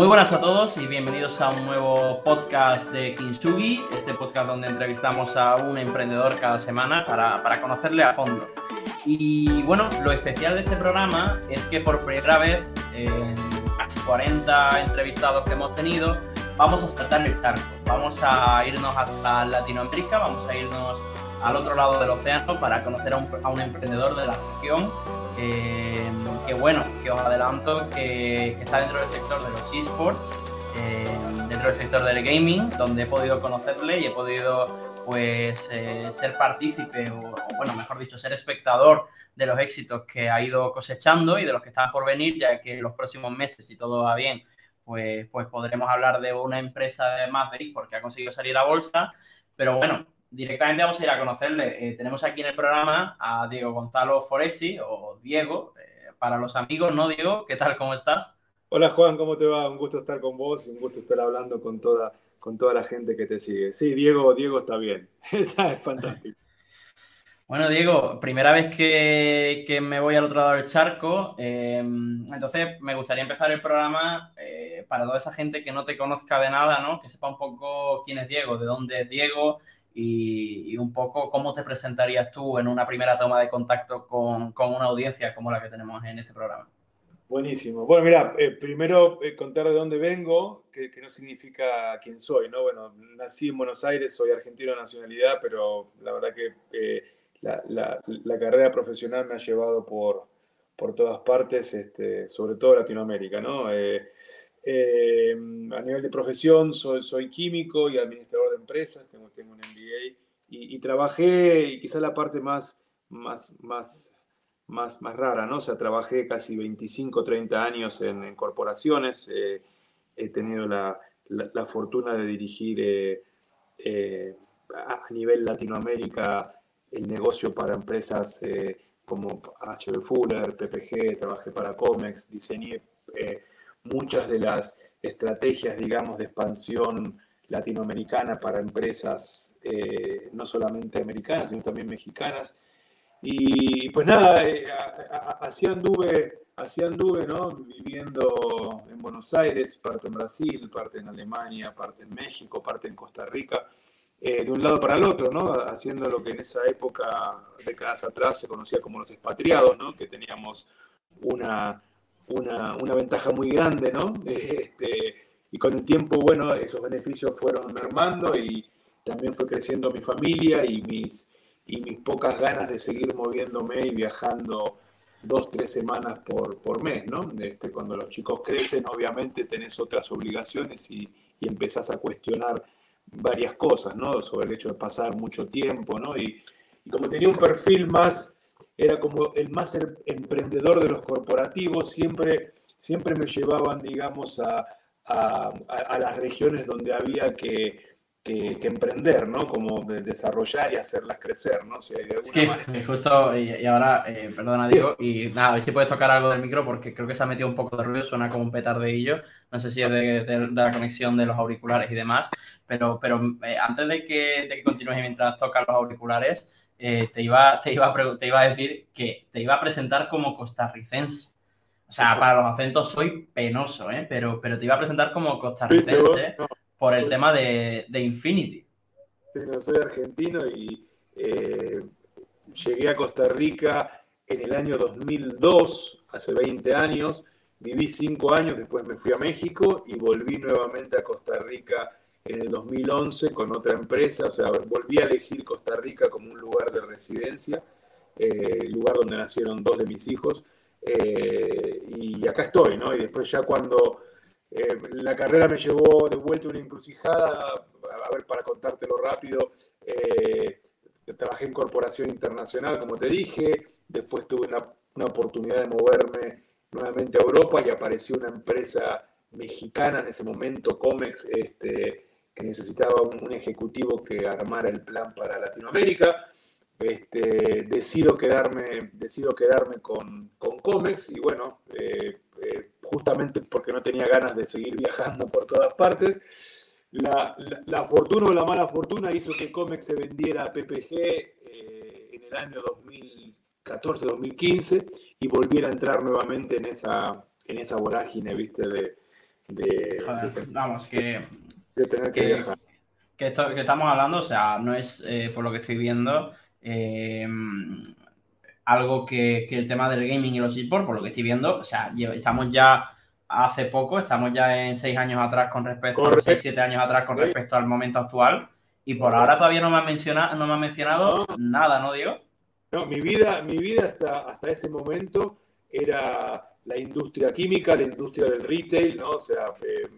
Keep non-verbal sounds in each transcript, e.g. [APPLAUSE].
Muy buenas a todos y bienvenidos a un nuevo podcast de Kinsugi, este podcast donde entrevistamos a un emprendedor cada semana para, para conocerle a fondo. Y bueno, lo especial de este programa es que por primera vez en casi 40 entrevistados que hemos tenido, vamos a saltar el charco, vamos a irnos hasta Latinoamérica, vamos a irnos al otro lado del océano para conocer a un, a un emprendedor de la región eh, que bueno, que os adelanto que, está dentro del sector de los esports, eh, dentro del sector del gaming, donde he podido conocerle y he podido pues eh, ser partícipe o, bueno, mejor dicho, ser espectador de los éxitos que ha ido cosechando y de los que están por venir, ya que en los próximos meses, si todo va bien, pues, pues podremos hablar de una empresa de Maverick porque ha conseguido salir a bolsa. Pero bueno, directamente vamos a ir a conocerle. Eh, tenemos aquí en el programa a Diego Gonzalo Foresi, o Diego, eh, para los amigos, ¿no, Diego? ¿Qué tal? ¿Cómo estás? Hola, Juan, ¿cómo te va? Un gusto estar con vos y un gusto estar hablando con toda, con toda la gente que te sigue. Sí, Diego, Diego está bien. [LAUGHS] está, es fantástico. [LAUGHS] Bueno, Diego, primera vez que, que, me voy al otro lado del charco, eh, entonces me gustaría empezar el programa eh, para toda esa gente que no te conozca de nada, ¿no? Que sepa un poco quién es Diego, de dónde es Diego, y, un poco cómo te presentarías tú en una primera toma de contacto con, con una audiencia como la que tenemos en este programa. Buenísimo. Bueno, mira, eh, primero eh, contar de dónde vengo, que, que, no significa quién soy, ¿no? Bueno, nací en Buenos Aires, soy argentino de nacionalidad, pero la verdad que eh, la, la, la, carrera profesional me ha llevado por, por todas partes, este, sobre todo Latinoamérica, ¿no? Eh, a nivel de profesión soy, soy, químico y administrador de empresas, tengo, tengo un MBA y, trabajé, y quizás la parte más, más, más, más, más rara, ¿no? O sea, trabajé casi 25, 30 años en, en corporaciones, eh, he tenido la, la, la, fortuna de dirigir eh, eh a, nivel Latinoamérica el negocio para empresas como HB Fuller, PPG, trabajé para Comex, diseñé muchas de las estrategias, digamos, de expansión latinoamericana para empresas eh, no solamente americanas, sino también mexicanas. Y pues nada, eh, así anduve, así ¿no? Viviendo en Buenos Aires, parte en Brasil, parte en Alemania, parte en México, parte en Costa Rica, eh, de un lado para el otro, ¿no? Haciendo lo que en esa época, décadas atrás, se conocía como los expatriados, ¿no? Que teníamos una una, una ventaja muy grande, ¿no? [LAUGHS] Este, y con el tiempo, bueno, esos beneficios fueron mermando y también fue creciendo mi familia y mis, y mis pocas ganas de seguir moviéndome y viajando dos, tres semanas por, por mes, ¿no? Este, cuando los chicos crecen, obviamente tenés otras obligaciones y, y empezás a cuestionar varias cosas, ¿no? Sobre el hecho de pasar mucho tiempo, ¿no? Y, y como tenía un perfil más era como el más em, emprendedor de los corporativos, siempre, siempre me llevaban, digamos, a, a, a las regiones donde había que, que, que, emprender, ¿no? Como de desarrollar y hacerlas crecer, ¿no? O sea, de sí, manera... justo, y, y ahora, eh, perdona, Diego, y nada, a ver si puedes tocar algo del micro porque creo que se ha metido un poco de ruido, suena como un petardeillo, no sé si es de, de, de la conexión de los auriculares y demás, pero, pero eh, antes de que, de que continúes y mientras tocas los auriculares, eh, te, iba, te, iba a, te iba a decir que te iba a presentar como costarricense. O sea, para los acentos soy penoso, ¿eh? pero, pero te iba a presentar como costarricense por el tema de, de Infinity. Sí, no, soy argentino y eh, llegué a Costa Rica en el año 2002, hace 20 años. Viví 5 años, después me fui a México y volví nuevamente a Costa Rica en el 2011 con otra empresa, o sea, volví a elegir Costa Rica como un lugar de residencia, eh, lugar donde nacieron dos de mis hijos, eh, y acá estoy, ¿no? Y después ya cuando eh, la carrera me llevó de vuelta una encrucijada, a ver, para contártelo rápido, eh, trabajé en corporación internacional, como te dije, después tuve una, una oportunidad de moverme nuevamente a Europa y apareció una empresa mexicana en ese momento, Comex, este, necesitaba un, ejecutivo que armara el plan para Latinoamérica. Este, decido quedarme, decido quedarme con, con Comex y bueno, eh, eh, justamente porque no tenía ganas de seguir viajando por todas partes. La, fortuna o la mala fortuna hizo que Comex se vendiera a PPG eh, en el año 2014-2015 y volviera a entrar nuevamente en esa, en esa vorágine, ¿viste? De, vamos, que, tener que, viajar. Que, esto, que estamos hablando, o sea, no es, eh, por lo que estoy viendo, eh, algo que, el tema del gaming y los esports, por lo que estoy viendo, o sea, estamos ya hace poco, estamos ya en seis años atrás con respecto, a seis, siete años atrás con respecto al momento actual, y por ahora todavía no me ha mencionado, no me ha mencionado nada, ¿no, Diego? No, mi vida, mi vida hasta, hasta ese momento era la industria química, la industria del retail, ¿no? O sea, eh,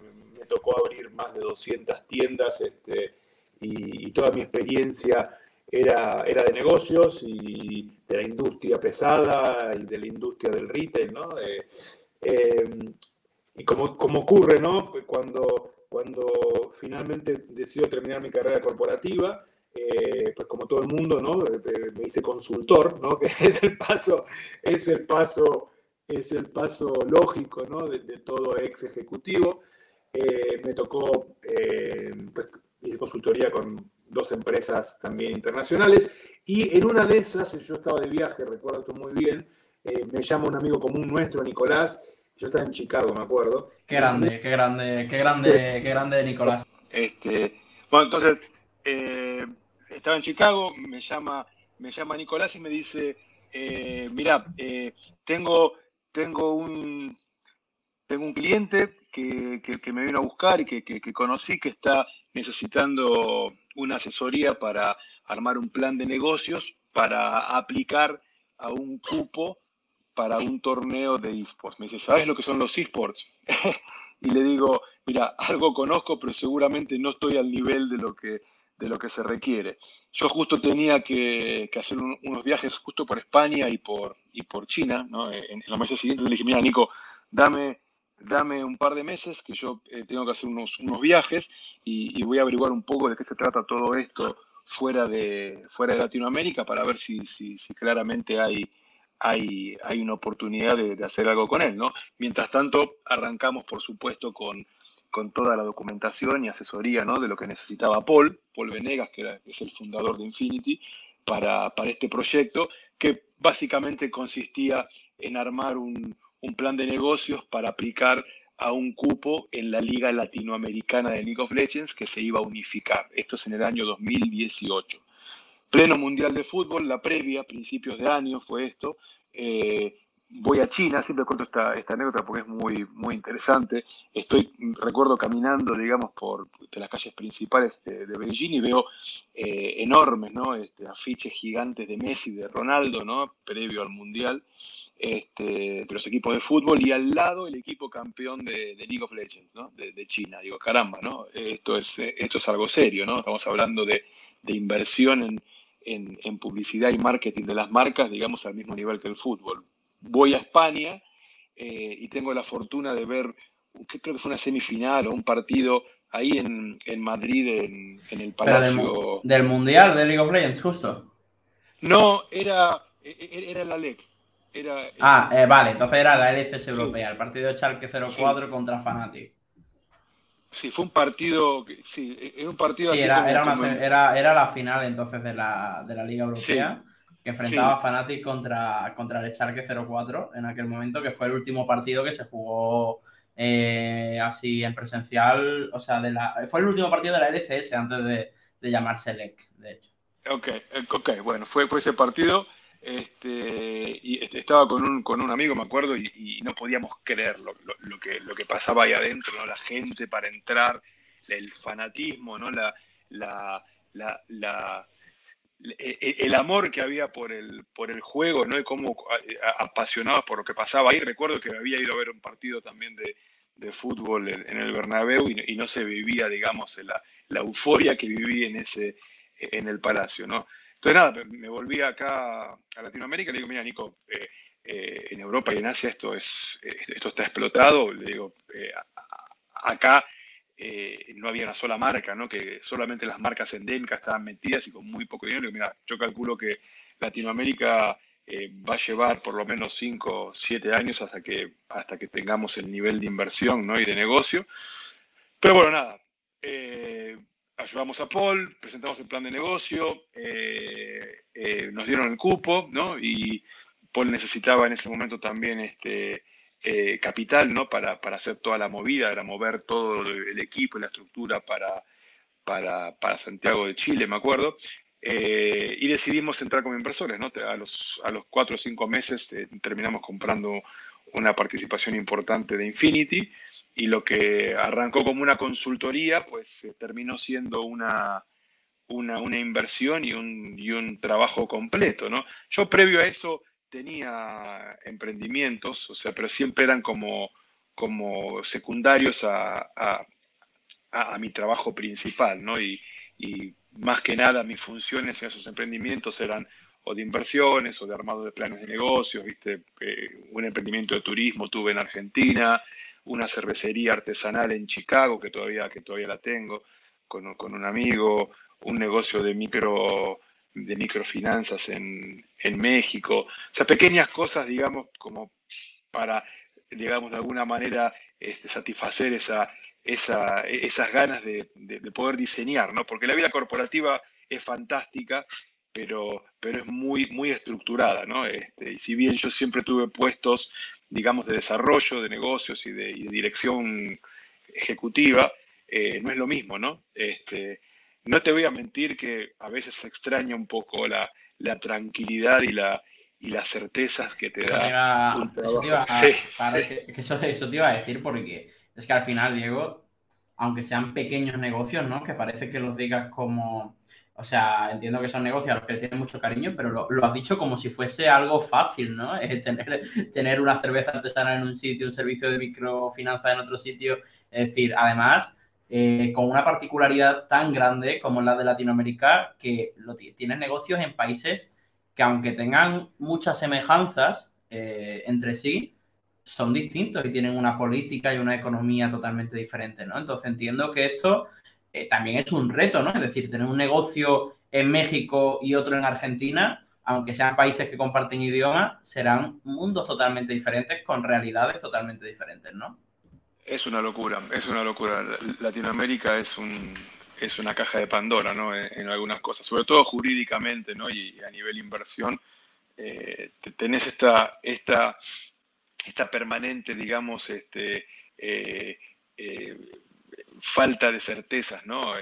tocó abrir más de 200 tiendas este, y, toda mi experiencia era, era de negocios y de la industria pesada y de la industria del retail, ¿no? Eh, em, y como, como, ocurre, ¿no? Cuando, cuando finalmente decido terminar mi carrera corporativa, eh, pues como todo el mundo, ¿no? Me hice consultor, ¿no? [LAUGHS] Que es el paso, es el paso es el paso lógico ¿no? de, todo ex ejecutivo. Eh, me tocó, eh, pues, hice consultoría con dos empresas también internacionales y en una de esas, yo estaba de viaje, recuerdo esto muy bien, eh, me llama un amigo común nuestro, Nicolás, yo estaba en Chicago, me acuerdo. Qué grande, qué grande, qué grande, qué grande Nicolás. Este, bueno, entonces, estaba en Chicago, me llama, me llama Nicolás y me dice, mira, tengo tengo un, tengo un cliente que, me vino a buscar y que, conocí que está necesitando una asesoría para armar un plan de negocios para aplicar a un cupo para un torneo de esports. Me dice, ¿sabes lo que son los esports? [LAUGHS] y le digo, mira, algo conozco, pero seguramente no estoy al nivel de lo que, de lo que se requiere. Yo justo tenía que, hacer unos viajes justo por España y por, y por China, ¿no? en, los meses siguientes le dije, mira, Nico, dame, dame un par de meses que yo eh, tengo que hacer unos, unos viajes y, voy a averiguar un poco de qué se trata todo esto fuera de, fuera de Latinoamérica para ver si, si, claramente hay, hay, hay una oportunidad de, de, hacer algo con él. ¿no? Mientras tanto, arrancamos, por supuesto, con, con toda la documentación y asesoría ¿no? de lo que necesitaba Paul, Paul Venegas, que es el fundador de Infinity, para, para, este proyecto, que básicamente consistía en armar un, un, plan de negocios para aplicar a un cupo en la Liga Latinoamericana de League of Legends que se iba a unificar. Esto es en el año 2018. Pleno Mundial de Fútbol, la previa, principios de año fue esto. Eh, voy a China, siempre cuento esta, esta anécdota porque es muy, muy interesante. Estoy, recuerdo, caminando, digamos, por las calles principales de, Beijing y veo eh, enormes, ¿no? Este, afiches gigantes de Messi, de Ronaldo, ¿no? Previo al Mundial, este, de los equipos de fútbol y al lado el equipo campeón de, League of Legends, ¿no? De, China. Digo, caramba, ¿no? Esto es, esto es algo serio, ¿no? Estamos hablando de, inversión en, en, en publicidad y marketing de las marcas, digamos, al mismo nivel que el fútbol voy a España eh, y tengo la fortuna de ver, creo que fue una semifinal o un partido ahí en, Madrid, en, el Palacio. Del, Mundial de League of Legends, justo. No, era, e, e, era la LEC. Era, ah, eh, vale, entonces era la LCS Europea, el partido de Schalke 04 contra Fnatic. Sí, fue un partido, sí, e, era un partido sí, era, era, era, la final entonces de la, de la Liga Europea que enfrentaba a Fnatic contra, contra el Schalke 04 en aquel momento, que fue el último partido que se jugó eh, así en presencial, o sea, de la, fue el último partido de la LCS antes de, de llamarse LEC, de hecho. Ok, ok, bueno, fue, fue ese partido. Este, y este, estaba con un, con un amigo, me acuerdo, y, no podíamos creer lo, lo, que, lo que pasaba ahí adentro, ¿no? La gente para entrar, el fanatismo, ¿no? La, la, la, e, e, el amor que había por el, por el juego, ¿no? Y cómo apasionados por lo que pasaba ahí. Recuerdo que había ido a ver un partido también de, fútbol en, el Bernabéu y, no se vivía, digamos, la, la, euforia que viví en, ese, en el Palacio, ¿no? Entonces, nada, me volví acá a Latinoamérica y le digo, mira, Nico, eh, eh, en Europa y en Asia esto, es, eh, está explotado. Le digo, acá no había una sola marca, ¿no? que solamente las marcas endémicas estaban metidas y con muy poco dinero. mira, yo calculo que Latinoamérica va a llevar por lo menos 5 o 7 años hasta que, hasta que tengamos el nivel de inversión ¿no? y de negocio. Pero bueno, nada, ayudamos a Paul, presentamos el plan de negocio, nos dieron el cupo, ¿no? Y Paul necesitaba en ese momento también este, eh, capital, ¿no? Para, para, hacer toda la movida, era mover todo el equipo y la estructura para, para, para Santiago de Chile, me acuerdo. Eh, y decidimos entrar como inversores, ¿no? A los, a los cuatro o cinco meses eh, terminamos comprando una participación importante de Infinity y lo que arrancó como una consultoría, pues terminó siendo una, una, una inversión y un, y un, trabajo completo, ¿no? Yo previo a eso tenía emprendimientos, o sea, pero siempre eran como, como secundarios a, a, a mi trabajo principal, ¿no? Y, y, más que nada mis funciones en esos emprendimientos eran o de inversiones o de armado de planes de negocios, ¿viste? Eh, un emprendimiento de turismo tuve en Argentina, una cervecería artesanal en Chicago, que todavía, que todavía la tengo, con, con un amigo, un negocio de micro de microfinanzas en, en, México. O sea, pequeñas cosas, digamos, como para, digamos, de alguna manera este, satisfacer esa, esa, esas ganas de, de, poder diseñar, ¿no? Porque la vida corporativa es fantástica, pero, pero es muy, muy estructurada, ¿no? Este, y si bien yo siempre tuve puestos, digamos, de desarrollo de negocios y de, y de dirección ejecutiva, eh, no es lo mismo, ¿no? Este, no te voy a mentir que a veces se extraña un poco la, la tranquilidad y, la, y las certezas que te da eso, te iba a decir porque es que al final, Diego, aunque sean pequeños negocios, ¿no? Que parece que los digas como... O sea, entiendo que son negocios a los que tienen mucho cariño, pero lo, lo, has dicho como si fuese algo fácil, ¿no? [LAUGHS] tener, tener una cerveza artesanal en un sitio, un servicio de microfinanza en otro sitio. Es decir, además, eh, con una particularidad tan grande como la de Latinoamérica, que lo tienen negocios en países que aunque tengan muchas semejanzas eh, entre sí, son distintos y tienen una política y una economía totalmente diferente, ¿no? Entonces entiendo que esto eh, también es un reto, ¿no? Es decir, tener un negocio en México y otro en Argentina, aunque sean países que comparten idioma, serán mundos totalmente diferentes con realidades totalmente diferentes, ¿no? Es una locura, es una locura. Latinoamérica es un es una caja de Pandora, ¿no? En, algunas cosas, sobre todo jurídicamente, ¿no? Y, a nivel inversión, eh, tenés esta, esta, esta permanente, digamos, este, eh, eh, falta de certezas, ¿no?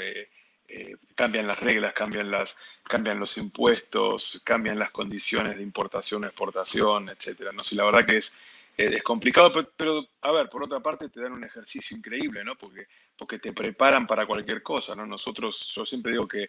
cambian las reglas, cambian, las, cambian los impuestos, cambian las condiciones de importación, exportación, etcétera. ¿no? Si la verdad que es, es complicado, pero, a ver, por otra parte te dan un ejercicio increíble, ¿no? Porque, porque te preparan para cualquier cosa, ¿no? Nosotros, yo siempre digo que,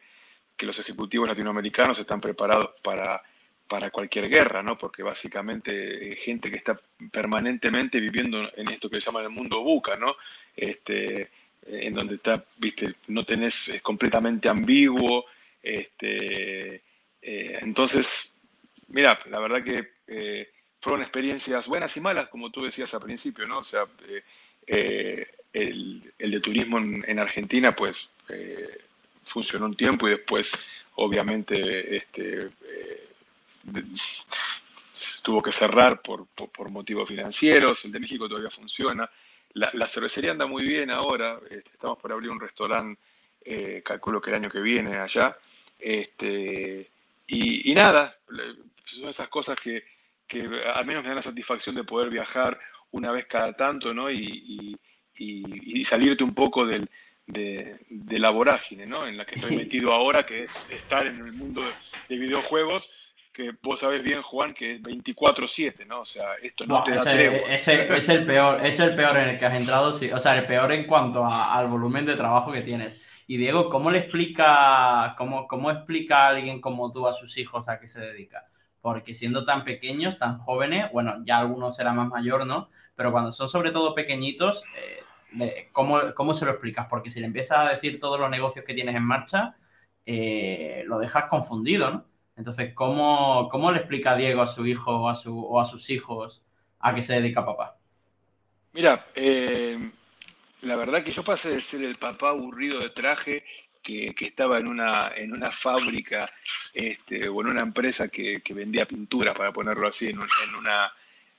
que los ejecutivos latinoamericanos están preparados para, para cualquier guerra, ¿no? Porque básicamente gente que está permanentemente viviendo en esto que se llama el mundo buca, ¿no? Este, en donde está, viste, no tenés, es completamente ambiguo, este, eh, entonces, mira, la verdad que eh, fueron experiencias buenas y malas, como tú decías al principio, ¿no? O sea, eh, eh, el, el, de turismo en, Argentina, pues, eh, funcionó un tiempo y después, obviamente, este, tuvo que cerrar por, por, motivos financieros. El de México todavía funciona. La, la cervecería anda muy bien ahora. Este, estamos por abrir un restaurante, calculo que el año que viene allá. Este, y, y nada, son esas cosas que que al menos me da la satisfacción de poder viajar una vez cada tanto, ¿no? Y, y, salirte un poco del, de, la vorágine, ¿no? En la que estoy [LAUGHS] metido ahora, que es estar en el mundo de, videojuegos, que vos sabés bien, Juan, que es 24-7, ¿no? O sea, esto no, te da tregua. Es el, es el peor, es el peor en el que has entrado, sí. O sea, el peor en cuanto al volumen de trabajo que tienes. Y Diego, ¿cómo le explica, cómo, cómo explica a alguien como tú a sus hijos a qué se dedica? porque siendo tan pequeños, tan jóvenes, bueno, ya algunos será más mayor, ¿no? Pero cuando son sobre todo pequeñitos, eh, ¿cómo, se lo explicas? Porque si le empiezas a decir todos los negocios que tienes en marcha, eh, lo dejas confundido, ¿no? Entonces, ¿cómo, ¿cómo, le explica Diego a su hijo o a, su, o a sus hijos a qué se dedica papá? Mira, eh, la verdad que yo pasé de ser el papá aburrido de traje que, estaba en una, en una fábrica este, o en una empresa que, vendía pintura, para ponerlo así, en, una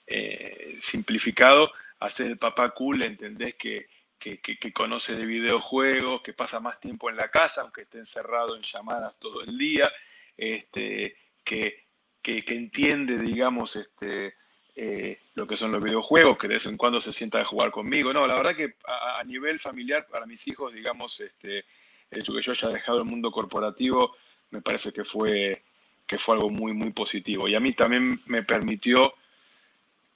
eh, simplificado, hacer el papá cool, entendés que, que, conoce de videojuegos, que pasa más tiempo en la casa, aunque esté encerrado en llamadas todo el día, este, que, entiende, digamos, este, eh, lo que son los videojuegos, que de vez en cuando se sienta a jugar conmigo. No, la verdad que a, nivel familiar, para mis hijos, digamos, este, el hecho que yo haya dejado el mundo corporativo, me parece que fue, que fue algo muy, muy positivo. Y a mí también me permitió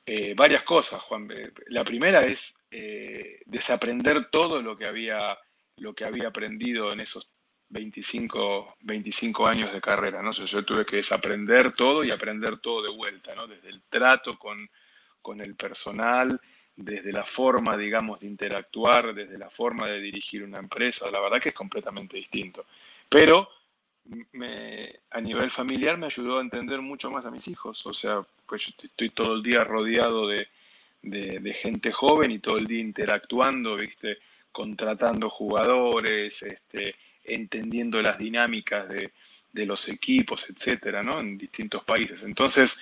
eh, varias cosas, Juan. La primera es eh, desaprender todo lo que, había, lo que había aprendido en esos 25, 25 años de carrera. ¿no? yo tuve que desaprender todo y aprender todo de vuelta, ¿no? desde el trato con, con el personal, desde la forma, digamos, de interactuar, desde la forma de dirigir una empresa, la verdad que es completamente distinto. Pero me, a nivel familiar me ayudó a entender mucho más a mis hijos, o sea, pues estoy todo el día rodeado de, de, gente joven y todo el día interactuando, ¿viste? contratando jugadores, este, entendiendo las dinámicas de, de los equipos, etcétera, ¿no? En distintos países. Entonces,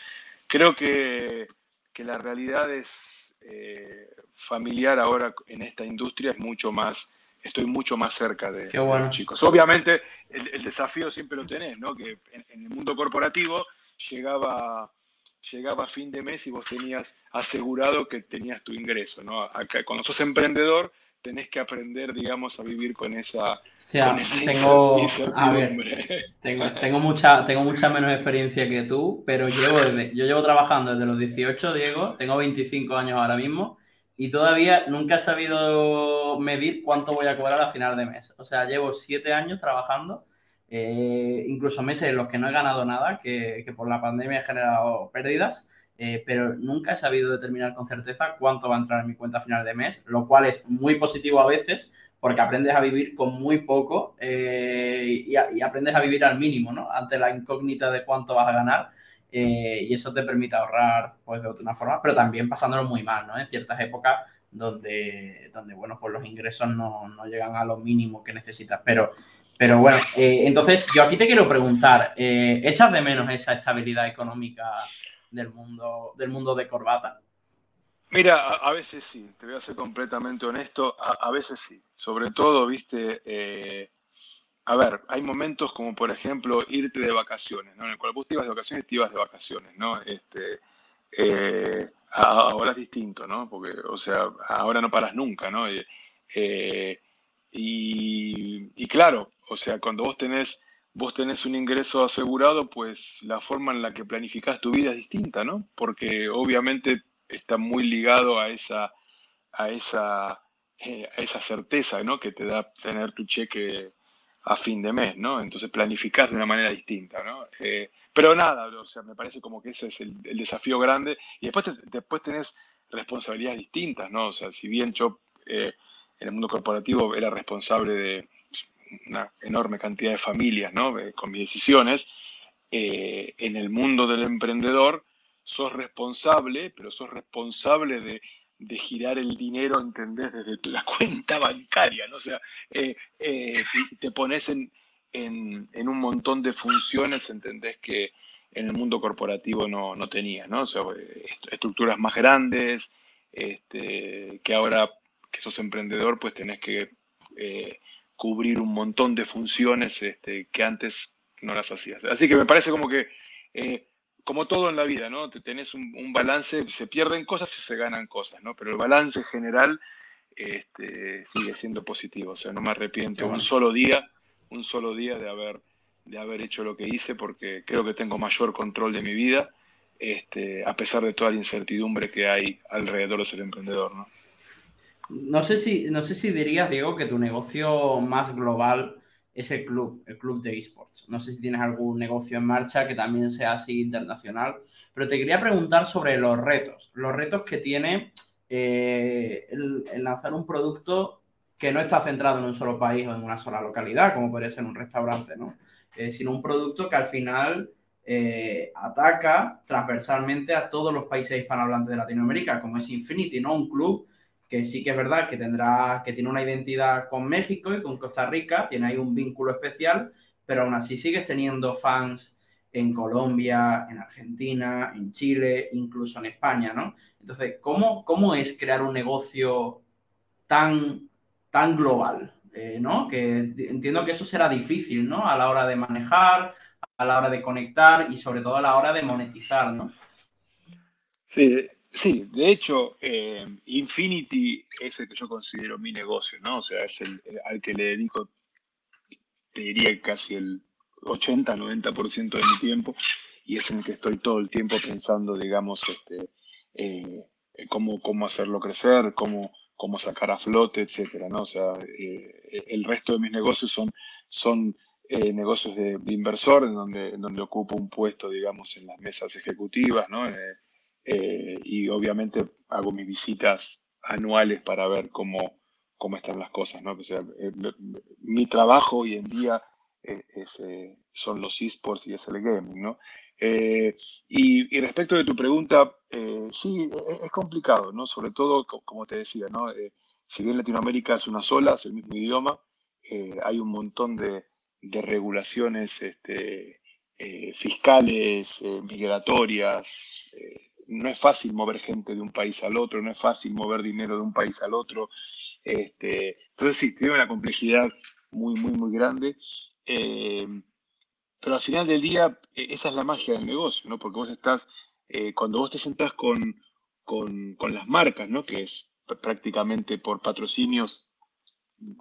creo que, que la realidad es eh, familiar ahora en esta industria es mucho más, estoy mucho más cerca de, los chicos. Obviamente el, desafío siempre lo tenés, ¿no? Que en, el mundo corporativo llegaba llegaba fin de mes y vos tenías asegurado que tenías tu ingreso, ¿no? Acá, cuando sos emprendedor tenés que aprender, digamos, a vivir con esa, tengo, tengo, mucha, tengo mucha menos experiencia que tú, pero llevo yo llevo trabajando desde los 18, Diego, tengo 25 años ahora mismo y todavía nunca he sabido medir cuánto voy a cobrar a final de mes. O sea, llevo 7 años trabajando, eh, incluso meses en los que no he ganado nada, que, que por la pandemia he generado pérdidas eh, pero nunca he sabido determinar con certeza cuánto va a entrar en mi cuenta a final de mes, lo cual es muy positivo a veces porque aprendes a vivir con muy poco eh, y, aprendes a vivir al mínimo, ¿no? Ante la incógnita de cuánto vas a ganar eh, y eso te permite ahorrar, pues, de otra forma, pero también pasándolo muy mal, ¿no? En ciertas épocas donde, donde bueno, pues los ingresos no, no llegan a lo mínimo que necesitas, pero... Pero bueno, entonces yo aquí te quiero preguntar, ¿echas de menos esa estabilidad económica del mundo, del mundo de corbata? Mira, a, veces sí, te voy a ser completamente honesto, a, veces sí. Sobre todo, viste, eh, a ver, hay momentos como por ejemplo irte de vacaciones, ¿no? En el cual vos te ibas de vacaciones, te ibas de vacaciones, ¿no? Este, eh, ahora es distinto, ¿no? Porque, o sea, ahora no paras nunca, ¿no? Eh, y, y, claro, o sea, cuando vos tenés vos tenés un ingreso asegurado, pues la forma en la que planificás tu vida es distinta, ¿no? Porque obviamente está muy ligado a esa, a esa, eh, a esa certeza, ¿no? Que te da tener tu cheque a fin de mes, ¿no? Entonces planificás de una manera distinta, ¿no? Eh, pero nada, o sea, me parece como que ese es el, desafío grande. Y después, después tenés responsabilidades distintas, ¿no? O sea, si bien yo eh, en el mundo corporativo era responsable de una enorme cantidad de familias ¿no? Eh, con mis decisiones, eh, en el mundo del emprendedor sos responsable, pero sos responsable de, girar el dinero, ¿entendés? Desde la [LAUGHS] cuenta bancaria, ¿no? O sea, eh, te pones en, un montón de funciones, ¿entendés? Que en el mundo corporativo no, no tenías, ¿no? O sea, estructuras más grandes, este, que ahora que sos emprendedor, pues tenés que cubrir un montón de funciones este, que antes no las hacías. Así que me parece como que, eh, como todo en la vida, ¿no? Te tenés un, balance, se pierden cosas y se ganan cosas, ¿no? Pero el balance general este, sigue siendo positivo. O sea, no me arrepiento un solo día, un solo día de haber, de haber hecho lo que hice, porque creo que tengo mayor control de mi vida, este, a pesar de toda la incertidumbre que hay alrededor de ser emprendedor, ¿no? No sé si, no sé si dirías, Diego, que tu negocio más global es el club, el club de esports. No sé si tienes algún negocio en marcha que también sea así internacional, pero te quería preguntar sobre los retos, los retos que tiene eh, el, lanzar un producto que no está centrado en un solo país o en una sola localidad, como puede ser un restaurante, ¿no? Eh, sino un producto que al final eh, ataca transversalmente a todos los países hispanohablantes de Latinoamérica, como es Infinity, ¿no? Un club que sí que es verdad que tendrá, que tiene una identidad con México y con Costa Rica, tiene ahí un vínculo especial, pero aún así sigues teniendo fans en Colombia, en Argentina, en Chile, incluso en España, ¿no? Entonces, ¿cómo, cómo es crear un negocio tan, tan global? Eh, ¿no? Que entiendo que eso será difícil, ¿no? A la hora de manejar, a la hora de conectar y sobre todo a la hora de monetizar, ¿no? Sí, sí, de hecho, eh, Infinity es el que yo considero mi negocio, ¿no? O sea, es el, al que le dedico, te diría casi el 80-90% de mi tiempo y es en el que estoy todo el tiempo pensando, digamos, este, eh, cómo, cómo hacerlo crecer, cómo, cómo sacar a flote, etcétera, ¿no? O sea, eh, el resto de mis negocios son, son eh, negocios de, inversor, en donde, en donde ocupo un puesto, digamos, en las mesas ejecutivas, ¿no? Y obviamente hago mis visitas anuales para ver cómo, cómo están las cosas, ¿no? O sea, mi trabajo hoy en día es, son los esports y es el gaming, ¿no? Eh, y, respecto de tu pregunta, eh, sí, e, e, es, complicado, ¿no? Sobre todo, como te decía, ¿no? Eh, si bien Latinoamérica es una sola, es el mismo idioma, hay un montón de, regulaciones este, fiscales, migratorias. No es fácil mover gente de un país al otro, no es fácil mover dinero de un país al otro. Este, entonces sí, tiene una complejidad muy, muy, muy grande. Pero al final del día, e, esa es la magia del negocio, ¿no? Porque vos estás, eh, cuando vos te sentás con, con, las marcas, ¿no? Que es prácticamente por patrocinios,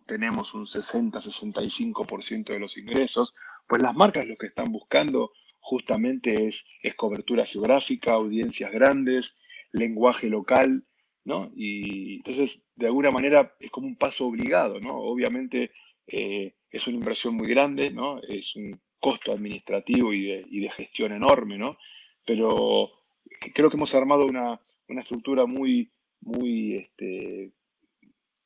tenemos un 60-65% de los ingresos, pues las marcas lo que están buscando justamente es, es cobertura geográfica, audiencias grandes, lenguaje local, ¿no? Y entonces, de alguna manera, es como un paso obligado, ¿no? Obviamente eh, es una inversión muy grande, ¿no? Es un costo administrativo y de, gestión enorme, ¿no? Pero creo que hemos armado una, estructura muy, muy, este,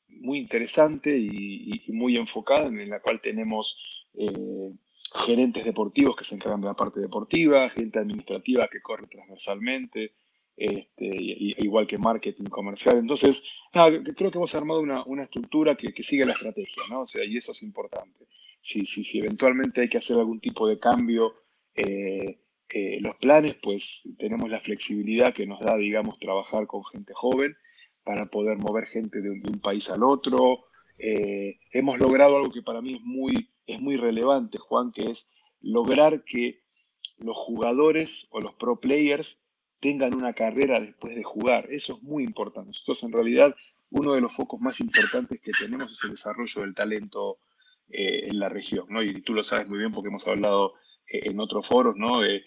muy interesante y, muy enfocada, en la cual tenemos eh, gerentes deportivos que se encargan de la parte deportiva, gente administrativa que corre transversalmente, este, igual que marketing comercial. Entonces, creo que hemos armado una, estructura que, sigue la estrategia, ¿no? O sea, y eso es importante si, si, eventualmente hay que hacer algún tipo de cambio eh, eh, los planes, pues tenemos la flexibilidad que nos da, digamos, trabajar con gente joven para poder mover gente de un, país al otro. Eh, hemos logrado algo que para mí es muy, es muy relevante, Juan, que es lograr que los jugadores o los pro players tengan una carrera después de jugar. Eso es muy importante. Nosotros en realidad uno de los focos más importantes que tenemos es el desarrollo del talento eh, en la región, ¿no? Y tú lo sabes muy bien porque hemos hablado eh, en otros foros, ¿no? Eh,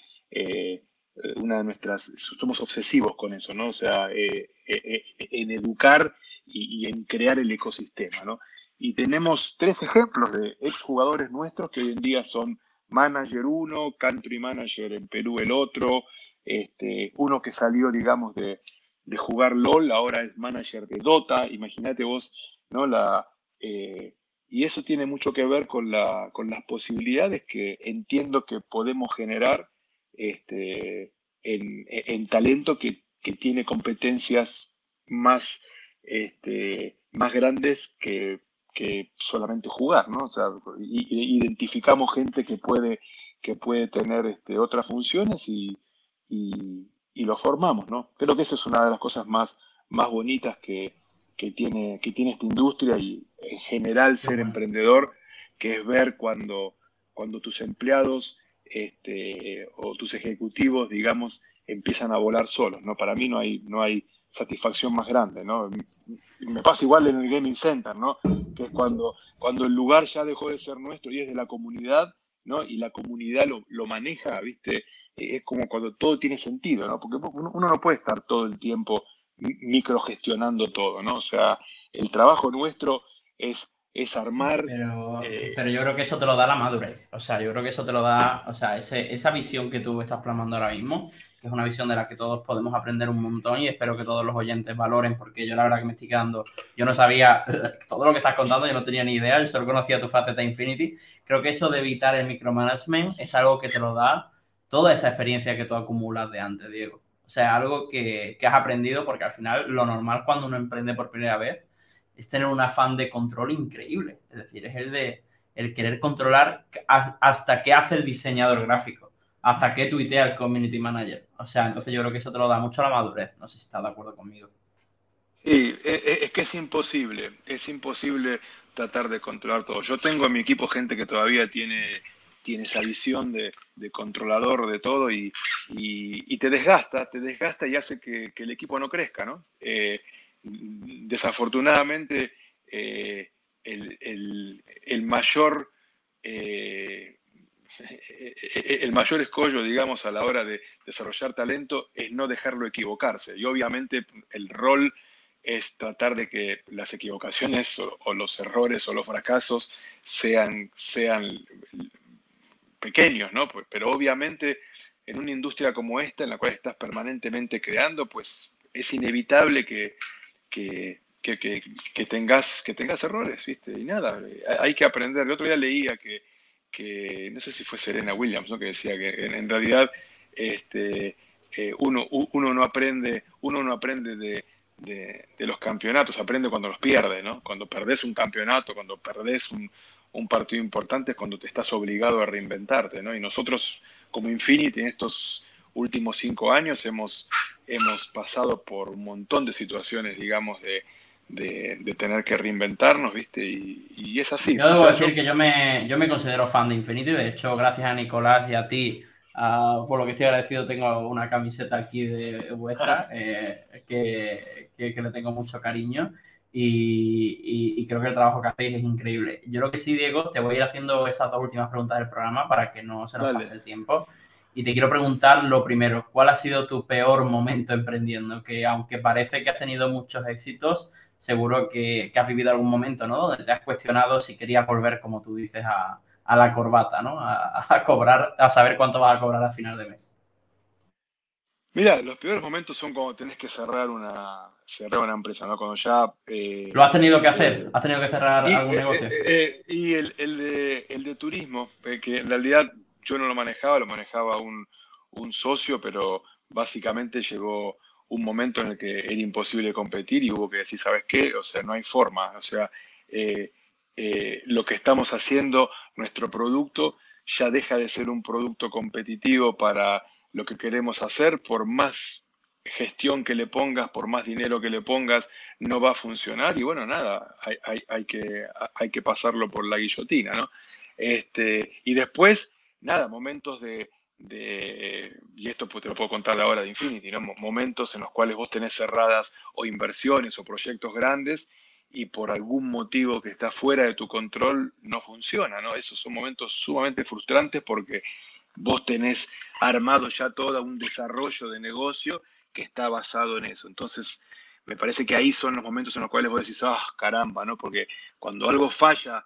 una de nuestras, somos obsesivos con eso, ¿no? O sea, en educar y, en crear el ecosistema, ¿no? Y tenemos tres ejemplos de exjugadores nuestros que hoy en día son manager uno, country manager en Perú el otro, este, uno que salió, digamos, de, de jugar LOL, ahora es manager de Dota, imagínate vos, ¿no? La, y eso tiene mucho que ver con, la, con las posibilidades que entiendo que podemos generar este, en, talento que, tiene competencias más, este, más grandes que, solamente jugar, ¿no? O sea, identificamos gente que puede, que puede tener este, otras funciones y, y, lo formamos, ¿no? Creo que esa es una de las cosas más, más bonitas que, que tiene, que tiene esta industria y en general ser emprendedor, que es ver cuando, cuando tus empleados este, o tus ejecutivos, digamos, empiezan a volar solos. ¿no? Para mí no hay, no hay satisfacción más grande. ¿no? Me pasa igual en el Gaming Center, ¿no? que es cuando, cuando el lugar ya dejó de ser nuestro y es de la comunidad, ¿no? y la comunidad lo, lo maneja, ¿viste? es como cuando todo tiene sentido, ¿no? porque uno no puede estar todo el tiempo microgestionando todo, ¿no? O sea, el trabajo nuestro es, es armar... Eh, pero, yo creo que eso te lo da la madurez, o sea, yo creo que eso te lo da, o sea, esa visión que tú estás plasmando ahora mismo, que es una visión de la que todos podemos aprender un montón y espero que todos los oyentes valoren, porque yo la verdad que me estoy quedando, yo no sabía [LAUGHS] todo lo que estás contando, yo no tenía ni idea, yo solo conocía tu faceta Infinity, creo que eso de evitar el micromanagement es algo que te lo da toda esa experiencia que tú acumulas de antes, Diego. O sea, algo que, has aprendido, porque al final lo normal cuando uno emprende por primera vez es tener un afán de control increíble. Es decir, es el de el querer controlar hasta qué hace el diseñador gráfico, hasta qué tuitea el community manager. O sea, entonces yo creo que eso te lo da mucho la madurez. No sé si estás de acuerdo conmigo. Sí, e, e, es que es imposible, es imposible tratar de controlar todo. Yo tengo en mi equipo gente que todavía tiene tiene esa visión de, controlador de todo y, te desgasta, te desgasta y hace que, el equipo no crezca, ¿no? Eh, desafortunadamente, eh, el, mayor... Eh, el mayor escollo, digamos, a la hora de desarrollar talento es no dejarlo equivocarse. Y obviamente el rol es tratar de que las equivocaciones o, los errores o los fracasos sean, sean pequeños, ¿no? Pues, pero obviamente en una industria como esta, en la cual estás permanentemente creando, pues es inevitable que, que, tengas, que tengas errores, ¿viste? Y nada, hay que aprender. El otro día leía que, que no sé si fue Serena Williams, ¿no? Que decía que en, realidad este, eh, uno, uno, no aprende, uno no aprende de, de, los campeonatos, aprende cuando los pierde, ¿no? Cuando perdés un campeonato, cuando perdés un, un partido importante es cuando te estás obligado a reinventarte, ¿no? Y nosotros como Infinity en estos últimos cinco años hemos, hemos pasado por un montón de situaciones, digamos, de, de, tener que reinventarnos, ¿viste? Y, es así. Yo debo decir que yo me, yo me considero fan de Infinity, de hecho, gracias a Nicolás y a ti, uh, por lo que estoy agradecido, tengo una camiseta aquí de vuestra, [LAUGHS] eh, que, que, que le tengo mucho cariño. Y, creo que el trabajo que hacéis es increíble. Yo lo que sí, Diego, te voy a ir haciendo esas dos últimas preguntas del programa para que no se nos pase el tiempo. Y te quiero preguntar lo primero, ¿cuál ha sido tu peor momento emprendiendo? Que aunque parece que has tenido muchos éxitos, seguro que, has vivido algún momento, ¿no? Donde te has cuestionado si querías volver, como tú dices, a, la corbata, ¿no? a, cobrar, a saber cuánto vas a cobrar a final de mes. Mira, los peores momentos son cuando tenés que cerrar una, cerrar una empresa, ¿no? Cuando ya... Eh, ¿Lo has tenido que hacer? Eh, ¿Has tenido que cerrar algún eh, negocio? y el, de, el, de, turismo, que en realidad yo no lo manejaba, lo manejaba un, un, socio, pero básicamente llegó un momento en el que era imposible competir y hubo que decir, ¿sabes qué? O sea, no hay forma. O sea, lo que estamos haciendo, nuestro producto, ya deja de ser un producto competitivo para lo que queremos hacer, por más gestión que le pongas, por más dinero que le pongas, no va a funcionar y bueno, nada, hay, que, hay que pasarlo por la guillotina, ¿no? Este, y después, nada, momentos de, y esto pues te lo puedo contar ahora de Infinity, ¿no? Momentos en los cuales vos tenés cerradas o inversiones o proyectos grandes y por algún motivo que está fuera de tu control no funciona, ¿no? Esos son momentos sumamente frustrantes porque vos tenés armado ya todo un desarrollo de negocio que está basado en eso. Entonces, me parece que ahí son los momentos en los cuales vos decís, ah, caramba, ¿no? Porque cuando algo falla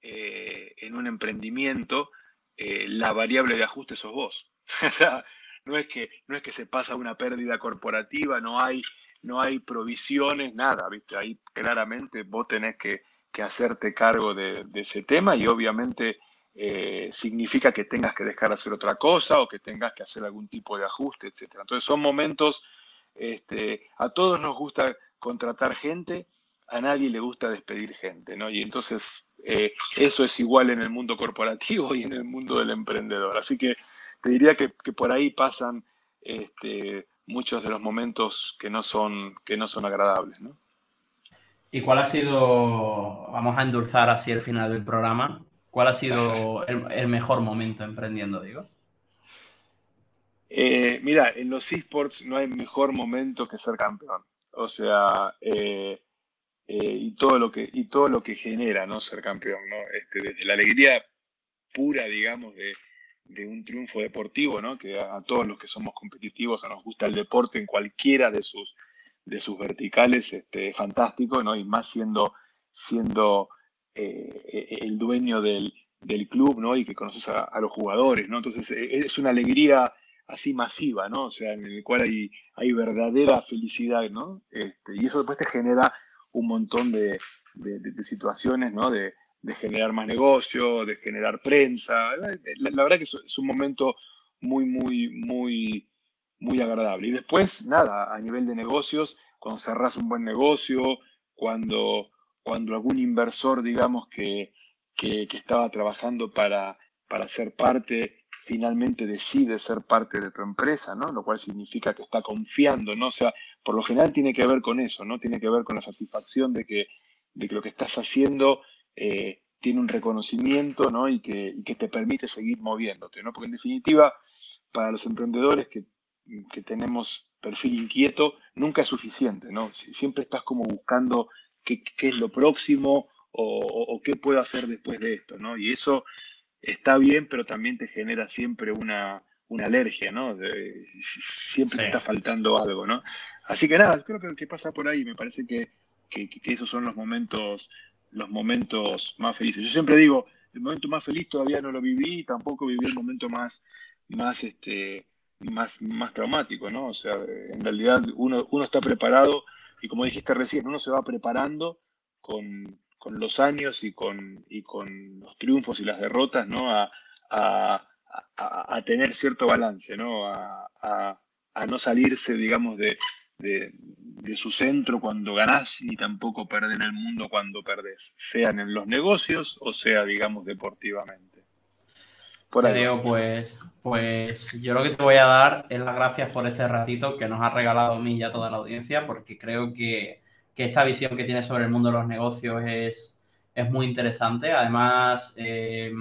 eh, en un emprendimiento, eh, la variable de ajuste sos vos. [LAUGHS] o sea, no es, que, no es que se pasa una pérdida corporativa, no hay, no hay provisiones, nada, ¿viste? Ahí claramente vos tenés que, hacerte cargo de, de, ese tema y obviamente eh, significa que tengas que dejar de hacer otra cosa o que tengas que hacer algún tipo de ajuste, etc. Entonces son momentos, este, a todos nos gusta contratar gente, a nadie le gusta despedir gente, ¿no? Y entonces eh, eso es igual en el mundo corporativo y en el mundo del emprendedor. Así que te diría que, por ahí pasan este, muchos de los momentos que no son, que no son agradables, ¿no? ¿Y cuál ha sido, vamos a endulzar así el final del programa, ¿Cuál ha sido el, mejor momento emprendiendo, digo? Eh, mira, en los esports no hay mejor momento que ser campeón. O sea, eh, eh, y, todo lo que, y todo lo que genera, ¿no? Ser campeón, ¿no? Este, desde la alegría pura, digamos, de, un triunfo deportivo, ¿no? Que a, todos los que somos competitivos, a nos gusta el deporte en cualquiera de sus, de sus verticales, este, fantástico, ¿no? Y más siendo, siendo eh, el dueño del, club, ¿no? Y que conoces a, los jugadores, ¿no? Entonces eh, es una alegría así masiva, ¿no? O sea, en el cual hay, hay verdadera felicidad, ¿no? Este, y eso después te genera un montón de, situaciones, ¿no? De, generar más negocio, de generar prensa. La, verdad que es, un momento muy, muy, muy, muy agradable. Y después, nada, a nivel de negocios, cuando cerrás un buen negocio, cuando cuando algún inversor, digamos, que, estaba trabajando para, para ser parte, finalmente decide ser parte de tu empresa, ¿no? Lo cual significa que está confiando, ¿no? O sea, por lo general tiene que ver con eso, ¿no? Tiene que ver con la satisfacción de que, de lo que estás haciendo eh, tiene un reconocimiento ¿no? y, que, que te permite seguir moviéndote, ¿no? porque en definitiva, para los emprendedores que, que tenemos perfil inquieto, nunca es suficiente, ¿no? Siempre estás como buscando qué, qué es lo próximo o, o, qué puedo hacer después de esto, ¿no? Y eso está bien, pero también te genera siempre una, una alergia, ¿no? siempre te está faltando algo, ¿no? Así que nada, creo que, que pasa por ahí, me parece que, que, que, esos son los momentos, los momentos más felices. Yo siempre digo, el momento más feliz todavía no lo viví, tampoco viví el momento más, más, este, más, más traumático, ¿no? O sea, en realidad uno, uno está preparado y como dijiste recién, uno se va preparando con, con los años y con, y con los triunfos y las derrotas, ¿no? A, a, a, tener cierto balance, ¿no? A, no salirse, digamos, de, de, su centro cuando ganás, ni tampoco perder el mundo cuando perdés, sean en los negocios o sea, digamos, deportivamente. Por Diego, pues, pues yo lo que te voy a dar es las gracias por este ratito que nos ha regalado a mí y a toda la audiencia, porque creo que, que esta visión que tienes sobre el mundo de los negocios es, es muy interesante. Además, eh,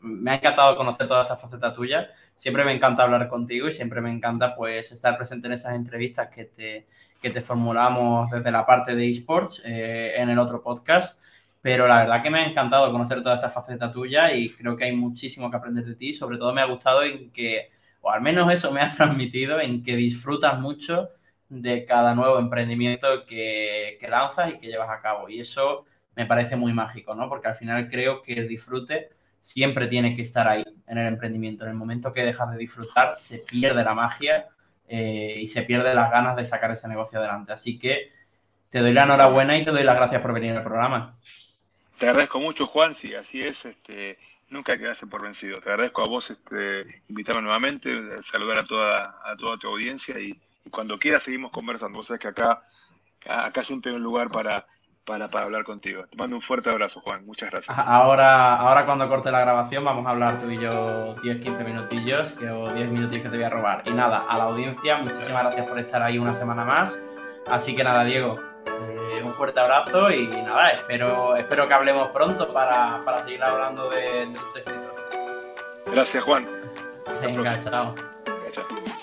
me ha encantado conocer toda esta faceta tuya. Siempre me encanta hablar contigo y siempre me encanta pues estar presente en esas entrevistas que te, que te formulamos desde la parte de esports eh, en el otro podcast. Pero la verdad que me ha encantado conocer toda esta faceta tuya y creo que hay muchísimo que aprender de ti. Sobre todo me ha gustado en que, o al menos eso me ha [LAUGHS] transmitido, en que disfrutas mucho de cada nuevo emprendimiento que, que lanzas y que llevas a cabo. Y eso me parece muy mágico, ¿no? Porque al final creo que el disfrute siempre tiene que estar ahí en el emprendimiento. En el momento que dejas de disfrutar, se pierde la magia eh, y se pierde las ganas de sacar ese negocio adelante. Así que te doy la enhorabuena y te doy las gracias por venir al programa. Te agradezco mucho, Juan. Sí, así es. Este, nunca quedaste por vencido. Te agradezco a vos este, invitarme nuevamente, saludar a toda, a toda tu audiencia y, cuando quieras seguimos conversando. Vos sabés que acá, acá siempre hay un lugar para para, para, hablar contigo. Te mando un fuerte abrazo, Juan. Muchas gracias. Ahora, ahora cuando corte la grabación vamos a hablar tú y yo 10-15 minutillos que, o 10 minutillos que te voy a robar. Y nada, a la audiencia, muchísimas gracias por estar ahí una semana más. Así que nada, Diego, eh, un fuerte abrazo y nada, espero, espero que hablemos pronto para, para seguir hablando de, de tus éxitos. Gracias, Juan. Venga, chao. chao.